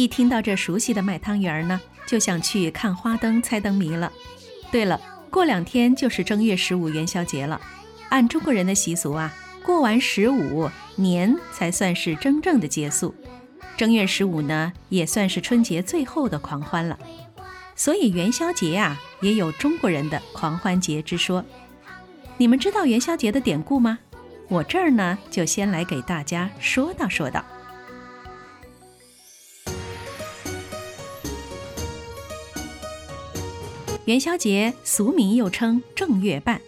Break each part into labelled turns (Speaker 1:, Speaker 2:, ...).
Speaker 1: 一听到这熟悉的卖汤圆儿呢，就想去看花灯、猜灯谜了。对了，过两天就是正月十五元宵节了。按中国人的习俗啊，过完十五年才算是真正的结束。正月十五呢，也算是春节最后的狂欢了。所以元宵节啊，也有中国人的狂欢节之说。你们知道元宵节的典故吗？我这儿呢，就先来给大家说道说道。元宵节俗名又称正月半，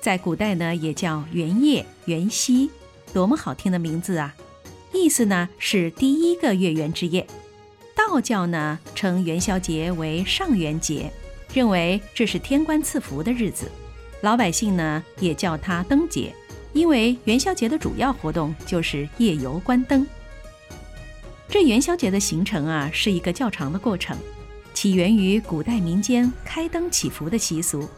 Speaker 1: 在古代呢也叫元夜、元夕，多么好听的名字啊！意思呢是第一个月圆之夜。道教呢称元宵节为上元节，认为这是天官赐福的日子。老百姓呢也叫它灯节，因为元宵节的主要活动就是夜游观灯。这元宵节的形成啊是一个较长的过程。起源于古代民间开灯祈福的习俗。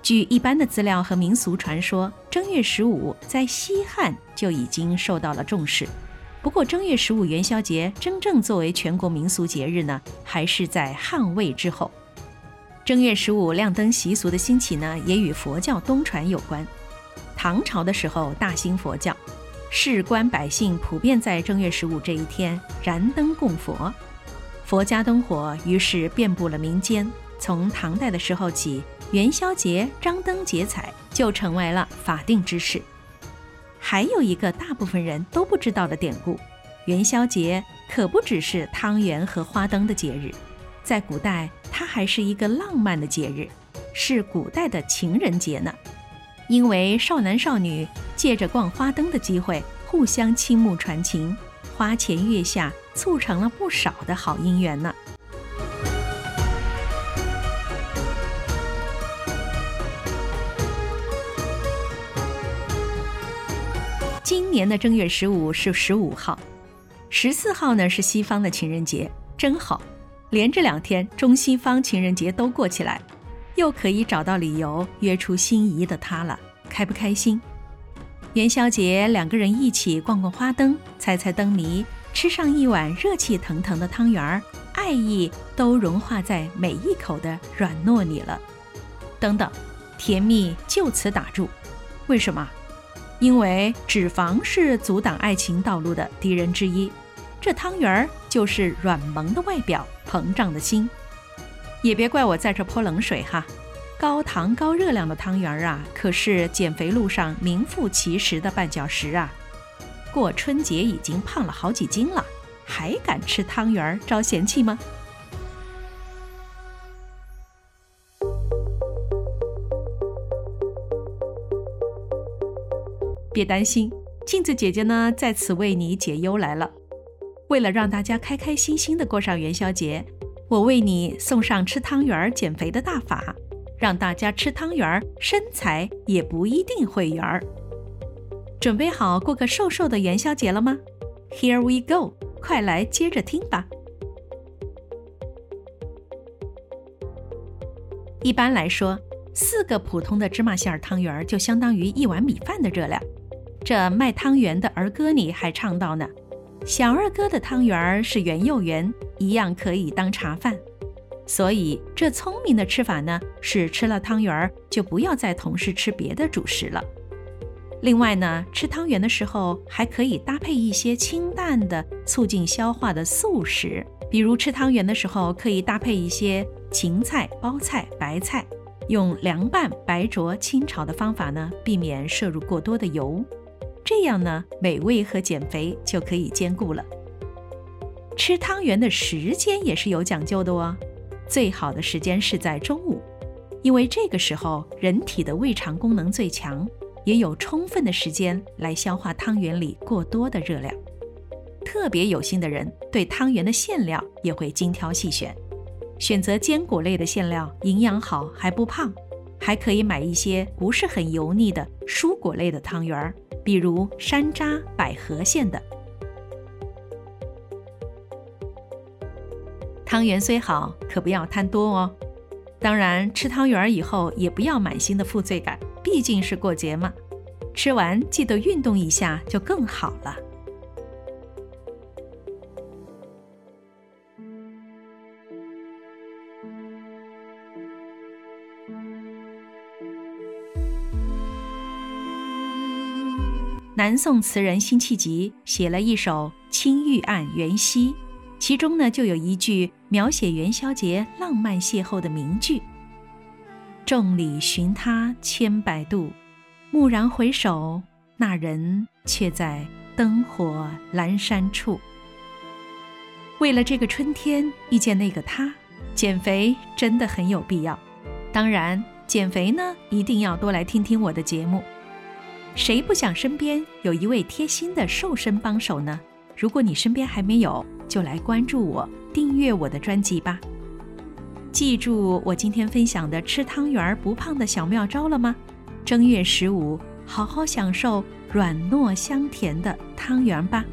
Speaker 1: 据一般的资料和民俗传说，正月十五在西汉就已经受到了重视。不过，正月十五元宵节真正作为全国民俗节日呢，还是在汉魏之后。正月十五亮灯习俗的兴起呢，也与佛教东传有关。唐朝的时候大兴佛教，士官百姓普遍在正月十五这一天燃灯供佛。佛家灯火于是遍布了民间。从唐代的时候起，元宵节张灯结彩就成为了法定之事。还有一个大部分人都不知道的典故：元宵节可不只是汤圆和花灯的节日，在古代它还是一个浪漫的节日，是古代的情人节呢。因为少男少女借着逛花灯的机会，互相倾慕传情，花前月下。促成了不少的好姻缘呢。今年的正月十五是十五号，十四号呢是西方的情人节，真好，连着两天中西方情人节都过起来，又可以找到理由约出心仪的他了，开不开心？元宵节两个人一起逛逛花灯，猜猜灯谜。吃上一碗热气腾腾的汤圆儿，爱意都融化在每一口的软糯里了。等等，甜蜜就此打住。为什么？因为脂肪是阻挡爱情道路的敌人之一。这汤圆儿就是软萌的外表，膨胀的心。也别怪我在这泼冷水哈。高糖高热量的汤圆儿啊，可是减肥路上名副其实的绊脚石啊。过春节已经胖了好几斤了，还敢吃汤圆儿招嫌弃吗？别担心，镜子姐姐呢在此为你解忧来了。为了让大家开开心心的过上元宵节，我为你送上吃汤圆儿减肥的大法，让大家吃汤圆儿身材也不一定会圆儿。准备好过个瘦瘦的元宵节了吗？Here we go，快来接着听吧。一般来说，四个普通的芝麻馅儿汤圆儿就相当于一碗米饭的热量。这卖汤圆的儿歌里还唱到呢：“小二哥的汤圆儿是圆又圆，一样可以当茶饭。”所以，这聪明的吃法呢，是吃了汤圆儿就不要再同时吃别的主食了。另外呢，吃汤圆的时候还可以搭配一些清淡的、促进消化的素食，比如吃汤圆的时候可以搭配一些芹菜、包菜、白菜，用凉拌、白灼、清炒的方法呢，避免摄入过多的油，这样呢，美味和减肥就可以兼顾了。吃汤圆的时间也是有讲究的哦，最好的时间是在中午，因为这个时候人体的胃肠功能最强。也有充分的时间来消化汤圆里过多的热量。特别有心的人对汤圆的馅料也会精挑细选，选择坚果类的馅料，营养好还不胖。还可以买一些不是很油腻的蔬果类的汤圆，比如山楂、百合馅的。汤圆虽好可不要贪多哦。当然吃汤圆儿以后也不要满心的负罪感毕竟是过节嘛。吃完记得运动一下就更好了。南宋词人辛弃疾写了一首青玉案元夕。其中呢就有一句描写元宵节浪漫邂逅的名句：“众里寻他千百度，蓦然回首，那人却在灯火阑珊处。”为了这个春天遇见那个他，减肥真的很有必要。当然，减肥呢一定要多来听听我的节目。谁不想身边有一位贴心的瘦身帮手呢？如果你身边还没有，就来关注我，订阅我的专辑吧。记住我今天分享的吃汤圆不胖的小妙招了吗？正月十五，好好享受软糯香甜的汤圆吧。